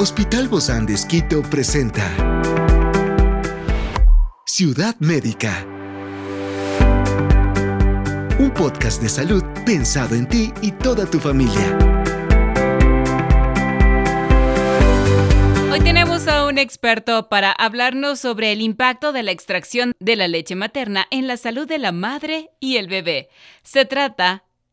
Hospital Bozán de Esquito presenta Ciudad Médica. Un podcast de salud pensado en ti y toda tu familia. Hoy tenemos a un experto para hablarnos sobre el impacto de la extracción de la leche materna en la salud de la madre y el bebé. Se trata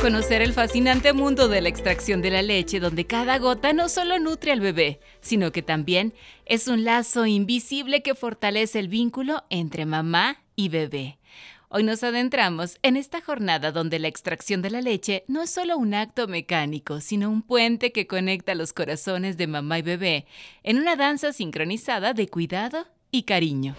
Conocer el fascinante mundo de la extracción de la leche, donde cada gota no solo nutre al bebé, sino que también es un lazo invisible que fortalece el vínculo entre mamá y bebé. Hoy nos adentramos en esta jornada donde la extracción de la leche no es solo un acto mecánico, sino un puente que conecta los corazones de mamá y bebé en una danza sincronizada de cuidado y cariño.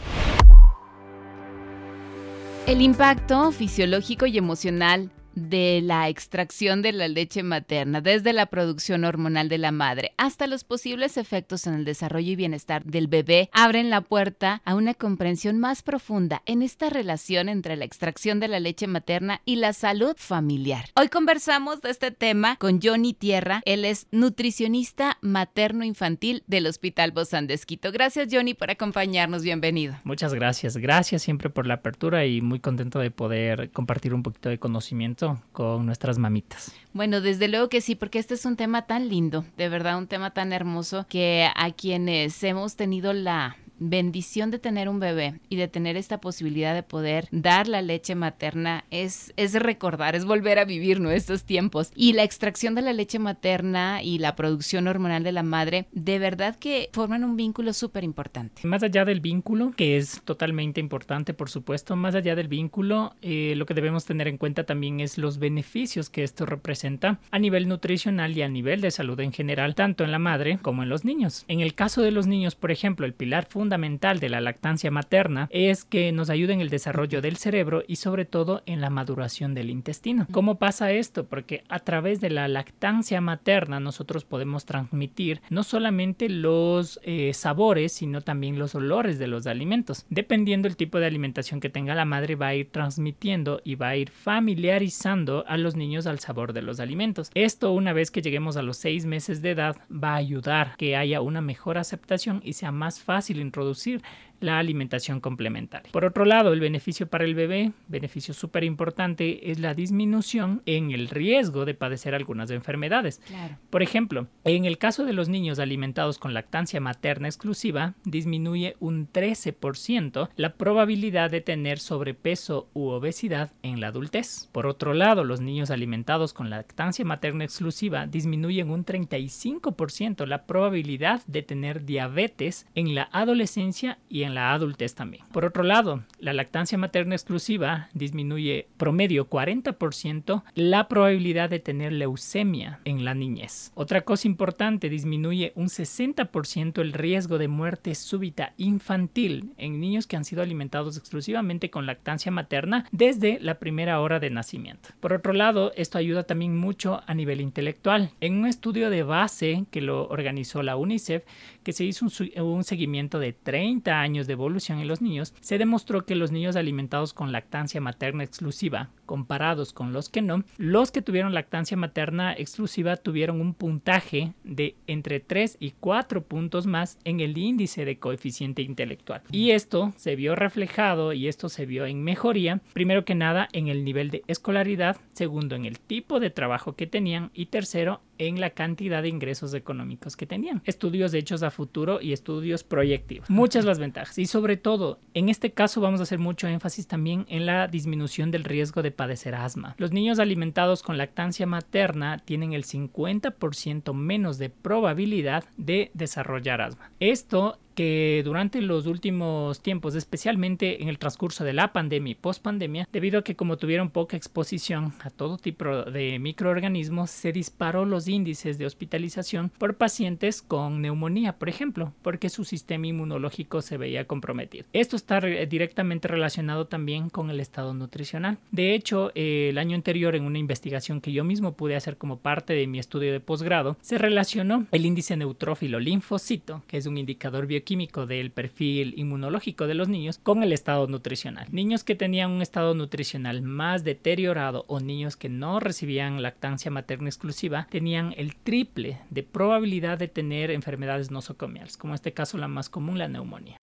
El impacto fisiológico y emocional de la extracción de la leche materna, desde la producción hormonal de la madre hasta los posibles efectos en el desarrollo y bienestar del bebé, abren la puerta a una comprensión más profunda en esta relación entre la extracción de la leche materna y la salud familiar. Hoy conversamos de este tema con Johnny Tierra, él es nutricionista materno-infantil del Hospital Bozán de Esquito. Gracias Johnny por acompañarnos, bienvenido. Muchas gracias, gracias siempre por la apertura y muy contento de poder compartir un poquito de conocimiento con nuestras mamitas. Bueno, desde luego que sí, porque este es un tema tan lindo, de verdad, un tema tan hermoso que a quienes hemos tenido la bendición de tener un bebé y de tener esta posibilidad de poder dar la leche materna es, es recordar, es volver a vivir nuestros tiempos. Y la extracción de la leche materna y la producción hormonal de la madre, de verdad que forman un vínculo súper importante. Más allá del vínculo, que es totalmente importante, por supuesto, más allá del vínculo, eh, lo que debemos tener en cuenta también es los beneficios que esto representa a nivel nutricional y a nivel de salud en general, tanto en la madre como en los niños. En el caso de los niños, por ejemplo, el pilar fundamental fundamental de la lactancia materna es que nos ayuda en el desarrollo del cerebro y sobre todo en la maduración del intestino. ¿Cómo pasa esto? Porque a través de la lactancia materna nosotros podemos transmitir no solamente los eh, sabores, sino también los olores de los alimentos. Dependiendo del tipo de alimentación que tenga la madre, va a ir transmitiendo y va a ir familiarizando a los niños al sabor de los alimentos. Esto una vez que lleguemos a los seis meses de edad va a ayudar que haya una mejor aceptación y sea más fácil introducir producir la alimentación complementaria. Por otro lado, el beneficio para el bebé, beneficio súper importante, es la disminución en el riesgo de padecer algunas enfermedades. Por ejemplo, en el caso de los niños alimentados con lactancia materna exclusiva, disminuye un 13% la probabilidad de tener sobrepeso u obesidad en la adultez. Por otro lado, los niños alimentados con lactancia materna exclusiva disminuyen un 35% la probabilidad de tener diabetes en la adolescencia y en la adultez también. Por otro lado, la lactancia materna exclusiva disminuye promedio 40% la probabilidad de tener leucemia en la niñez. Otra cosa importante, disminuye un 60% el riesgo de muerte súbita infantil en niños que han sido alimentados exclusivamente con lactancia materna desde la primera hora de nacimiento. Por otro lado, esto ayuda también mucho a nivel intelectual. En un estudio de base que lo organizó la UNICEF, que se hizo un, seguimiento de 30 años de evolución en los niños, se demostró que los niños alimentados con lactancia materna exclusiva, comparados con los que no, los que tuvieron lactancia materna exclusiva tuvieron un puntaje de entre 3 y 4 puntos más en el índice de coeficiente intelectual. Y esto se vio reflejado y esto se vio en mejoría, primero que nada en el nivel de escolaridad, segundo en el tipo de trabajo que tenían y tercero en la cantidad de ingresos económicos que tenían. Estudios hechos a futuro y estudios proyectivos. Muchas las ventajas. Y sobre todo, en este caso vamos a hacer mucho énfasis también en la disminución del riesgo de padecer asma. Los niños alimentados con lactancia materna tienen el 50% menos de probabilidad de desarrollar asma. Esto que durante los últimos tiempos, especialmente en el transcurso de la pandemia y post-pandemia, debido a que como tuvieron poca exposición a todo tipo de microorganismos, se disparó los índices de hospitalización por pacientes con neumonía, por ejemplo, porque su sistema inmunológico se veía comprometido. Esto está directamente relacionado también con el estado nutricional. De hecho, el año anterior, en una investigación que yo mismo pude hacer como parte de mi estudio de posgrado, se relacionó el índice neutrófilo linfocito, que es un indicador bioquímico del perfil inmunológico de los niños, con el estado nutricional. Niños que tenían un estado nutricional más deteriorado o niños que no recibían lactancia materna exclusiva tenían el triple de probabilidad de tener enfermedades nosocomiales, como en este caso la más común, la neumonía.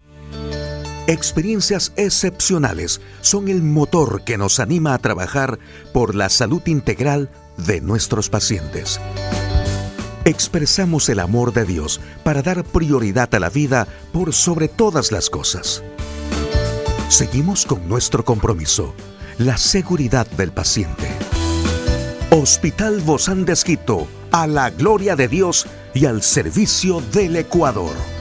Experiencias excepcionales son el motor que nos anima a trabajar por la salud integral de nuestros pacientes. Expresamos el amor de Dios para dar prioridad a la vida por sobre todas las cosas. Seguimos con nuestro compromiso, la seguridad del paciente. Hospital Bozán de Esquito, a la gloria de Dios y al servicio del Ecuador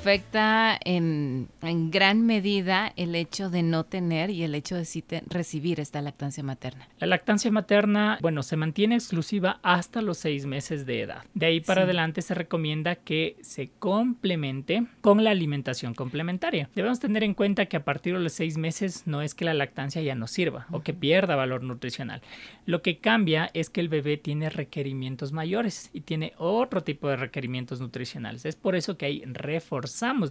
afecta en, gran medida el hecho de no tener y el hecho de recibir esta lactancia materna. La lactancia materna, bueno, se mantiene exclusiva hasta los seis meses de edad. De ahí para adelante se recomienda que se complemente con la alimentación complementaria. Debemos tener en cuenta que a partir de los seis meses no es que la lactancia ya no sirva o que pierda valor nutricional. Lo que cambia es que el bebé tiene requerimientos mayores y tiene otro tipo de requerimientos nutricionales. Es por eso que hay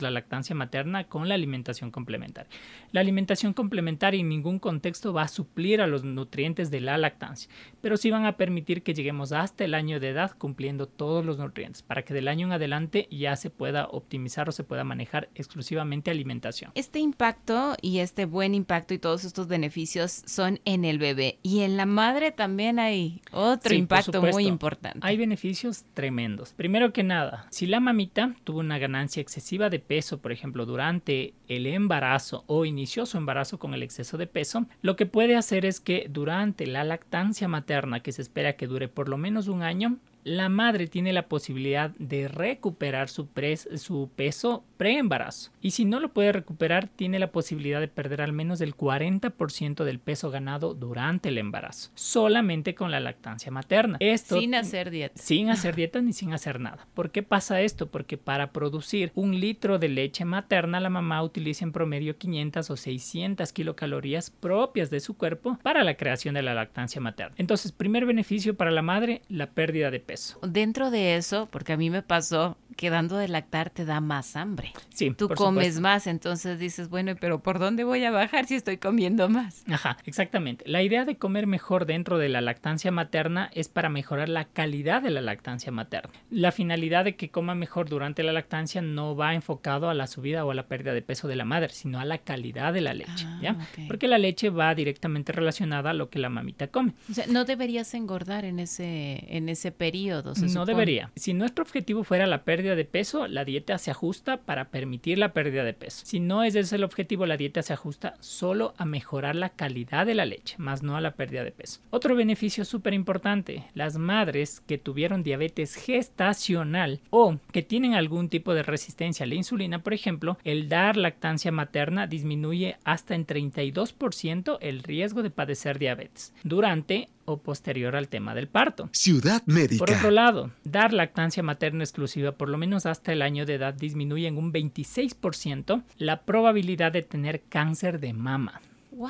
la lactancia materna con la alimentación complementaria. La alimentación complementaria en ningún contexto va a suplir a los nutrientes de la lactancia, pero sí van a permitir que lleguemos hasta el año de edad cumpliendo todos los nutrientes, para que del año en adelante ya se pueda optimizar o se pueda manejar exclusivamente alimentación. Este impacto y este buen impacto y todos estos beneficios son en el bebé y en la madre también hay otro impacto muy importante. Hay beneficios tremendos. Primero que nada, si la mamita tuvo una ganancia de peso, por ejemplo, durante el embarazo o inició su embarazo con el exceso de peso, lo que puede hacer es que durante la lactancia materna, que se espera que dure por lo menos un año, la madre tiene la posibilidad de recuperar su peso preembarazo. Y si no lo puede recuperar, tiene la posibilidad de perder al menos el 40% del peso ganado durante el embarazo, solamente con la lactancia materna. Esto, sin hacer dieta. Sin hacer dieta ni sin hacer nada. ¿Por qué pasa esto? Porque para producir un litro de leche materna, la mamá utiliza en promedio 500 o 600 kilocalorías propias de su cuerpo para la creación de la lactancia materna. Entonces, primer beneficio para la madre, la pérdida de peso. Dentro de eso, porque a mí me pasó que dando de lactar te da más hambre. Sí, Tú comes más, entonces dices, bueno, pero ¿por dónde voy a bajar si estoy comiendo más? Ajá, exactamente. La idea de comer mejor dentro de la lactancia materna es para mejorar la calidad de la lactancia materna. La finalidad de que coma mejor durante la lactancia no va enfocado a la subida o a la pérdida de peso de la madre, sino a la calidad de la leche, ah, ¿ya? Porque la leche va directamente relacionada a lo que la mamita come. O sea, no deberías engordar en ese en ese periodo no debería. Si nuestro objetivo fuera la pérdida de peso, la dieta se ajusta para permitir la pérdida de peso. Si no es ese el objetivo, la dieta se ajusta solo a mejorar la calidad de la leche, más no a la pérdida de peso. Otro beneficio súper importante, las madres que tuvieron diabetes gestacional o que tienen algún tipo de resistencia a la insulina, por ejemplo, el dar lactancia materna disminuye hasta en 32% el riesgo de padecer diabetes durante o posterior al tema del parto. Ciudad médica. Por otro lado, dar lactancia materna exclusiva por lo menos hasta el año de edad disminuye en un 26% la probabilidad de tener cáncer de mama. Wow.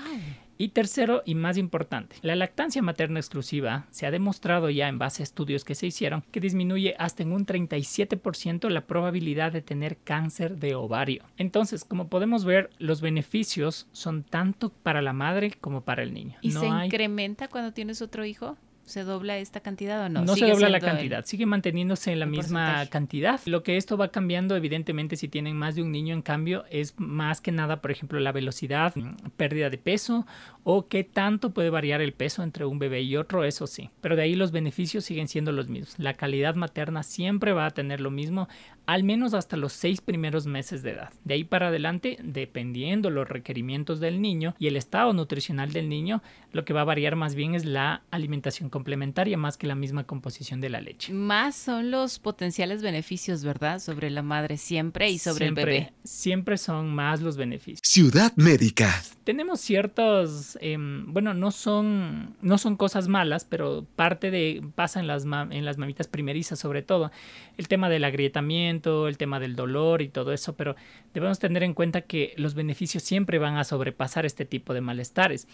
Y tercero y más importante, la lactancia materna exclusiva se ha demostrado ya en base a estudios que se hicieron que disminuye hasta en un 37% la probabilidad de tener cáncer de ovario. Entonces, como podemos ver, los beneficios son tanto para la madre como para el niño. ¿Y se incrementa cuando tienes otro hijo? ¿Se dobla esta cantidad o no? No se dobla la cantidad, sigue manteniéndose en la misma cantidad. Lo que esto va cambiando, evidentemente, si tienen más de un niño, en cambio, es más que nada, por ejemplo, la velocidad, pérdida de peso o qué tanto puede variar el peso entre un bebé y otro, eso sí. Pero de ahí los beneficios siguen siendo los mismos. La calidad materna siempre va a tener lo mismo, al menos hasta los seis primeros meses de edad. De ahí para adelante, dependiendo los requerimientos del niño y el estado nutricional del niño, lo que va a variar más bien es la alimentación complementaria más que la misma composición de la leche. Más son los potenciales beneficios, ¿verdad? Sobre la madre siempre y sobre el bebé. Siempre son más los beneficios. Ciudad Médica. Tenemos ciertos, em, bueno, no son, no son cosas malas, pero parte de, pasa en las, en las mamitas primerizas sobre todo, el tema del agrietamiento, el tema del dolor y todo eso, pero debemos tener en cuenta que los beneficios siempre van a sobrepasar este tipo de malestares.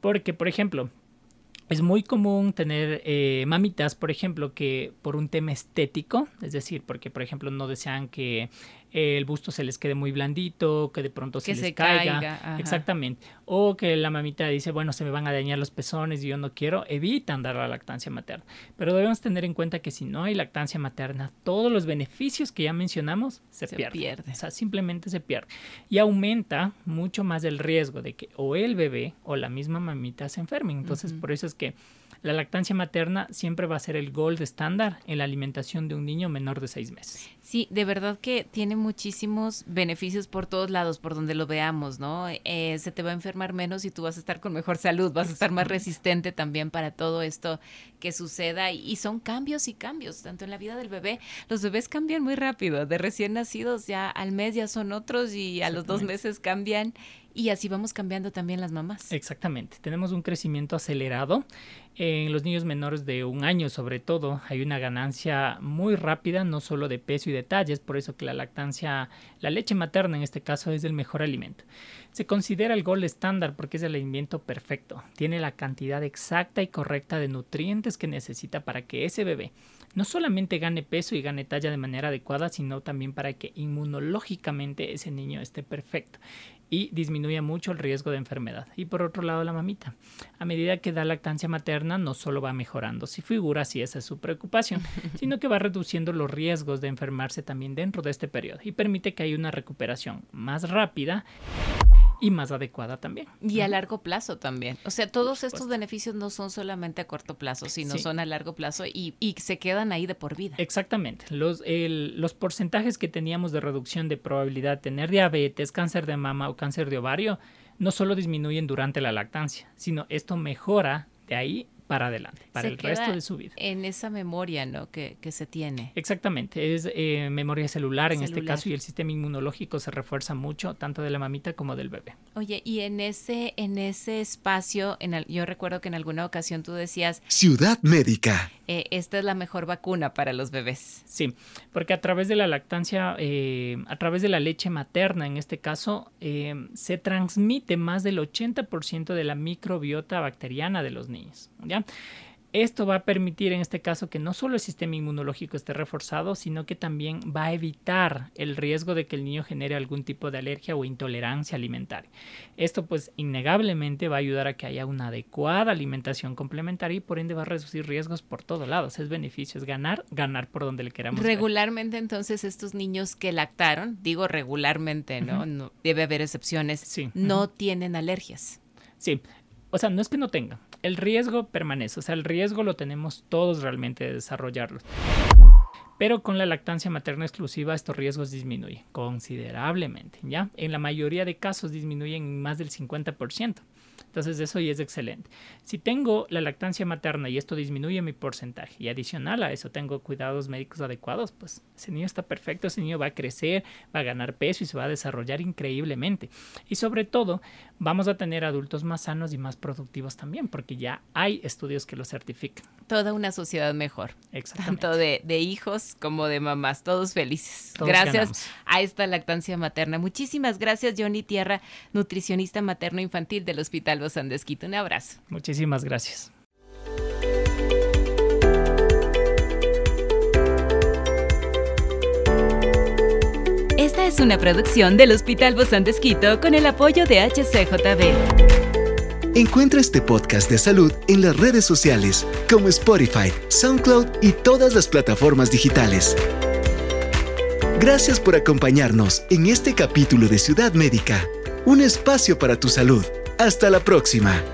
Porque, por ejemplo, es muy común tener eh, mamitas, por ejemplo, que por un tema estético, es decir, porque, por ejemplo, no desean que el busto se les quede muy blandito, que de pronto se les caiga. Exactamente. O que la mamita dice, bueno, se me van a dañar los pezones y yo no quiero, evitan dar la lactancia materna. Pero debemos tener en cuenta que si no hay lactancia materna, todos los beneficios que ya mencionamos se, pierden. Pierde. O sea, simplemente se pierden. Y aumenta mucho más el riesgo de que o el bebé o la misma mamita se enfermen. Entonces, por eso es que la lactancia materna siempre va a ser el gold estándar en la alimentación de un niño menor de seis meses. Sí, de verdad que tiene muchísimos beneficios por todos lados, por donde lo veamos, ¿no? Eh, se te va a enfermar menos y tú vas a estar con mejor salud, vas a estar más resistente también para todo esto que suceda. Y son cambios y cambios, tanto en la vida del bebé. Los bebés cambian muy rápido, de recién nacidos ya al mes ya son otros y a los dos meses cambian y así vamos cambiando también las mamás. Exactamente, tenemos un crecimiento acelerado. En los niños menores de un año, sobre todo, hay una ganancia muy rápida, no solo de peso y detalles, por eso que la lactancia, la leche materna en este caso es el mejor alimento. Se considera el gol estándar porque es el alimento perfecto. Tiene la cantidad exacta y correcta de nutrientes que necesita para que ese bebé no solamente gane peso y gane talla de manera adecuada, sino también para que inmunológicamente ese niño esté perfecto y disminuye mucho el riesgo de enfermedad. Y por otro lado, la mamita. A medida que da lactancia materna, no solo va mejorando si figura, si esa es su preocupación, sino que va reduciendo los riesgos de enfermarse también dentro de este periodo y permite que haya una recuperación más rápida y más adecuada también. Y a largo plazo también. O sea, todos estos beneficios no son solamente a corto plazo, sino son a largo plazo y, y, se quedan ahí de por vida. Exactamente. Los, los porcentajes que teníamos de reducción de probabilidad de tener diabetes, cáncer de mama o cáncer de ovario no solo disminuyen durante la lactancia, sino esto mejora de ahí para adelante, para el resto de su vida. En esa memoria ¿no? que, se tiene. Exactamente, es eh, memoria celular en este caso y el sistema inmunológico se refuerza mucho tanto de la mamita como del bebé. Oye, y en ese, en ese espacio, en yo recuerdo que en alguna ocasión tú decías... Ciudad médica. Eh, esta es la mejor vacuna para los bebés. Sí, porque a través de la lactancia, eh, a través de la leche materna en este caso, se transmite más del 80% de la microbiota bacteriana de los niños. ¿ya? Esto va a permitir en este caso que no solo el sistema inmunológico esté reforzado, sino que también va a evitar el riesgo de que el niño genere algún tipo de alergia o intolerancia alimentaria. Esto pues innegablemente va a ayudar a que haya una adecuada alimentación complementaria y por ende va a reducir riesgos por todos lados. Es beneficio, es ganar, ganar por donde le queramos. Regularmente entonces estos niños que lactaron, digo regularmente, ¿no? no debe haber excepciones, sí. no tienen alergias. Sí, o sea, no es que no tengan, el riesgo permanece, o sea, el riesgo lo tenemos todos realmente de desarrollarlo. Pero con la lactancia materna exclusiva estos riesgos disminuyen considerablemente, ¿ya? En la mayoría de casos disminuyen más del 50%. Entonces eso ya es excelente. Si tengo la lactancia materna y esto disminuye mi porcentaje y adicional a eso tengo cuidados médicos adecuados, pues ese niño está perfecto, ese niño va a crecer, va a ganar peso y se va a desarrollar increíblemente. Y sobre todo vamos a tener adultos más sanos y más productivos también, porque ya hay estudios que lo certifican. Toda una sociedad mejor. Tanto de, hijos como de mamás, todos felices. gracias a esta lactancia materna. Muchísimas gracias, Johnny Tierra, nutricionista materno infantil del Hospital Bosandesquito. Un abrazo. Muchísimas gracias. Esta es una producción del Hospital Bosandesquito con el apoyo de HCJB. Encuentra este podcast de salud en las redes sociales como Spotify, SoundCloud y todas las plataformas digitales. Gracias por acompañarnos en este capítulo de Ciudad Médica, un espacio para tu salud. Hasta la próxima.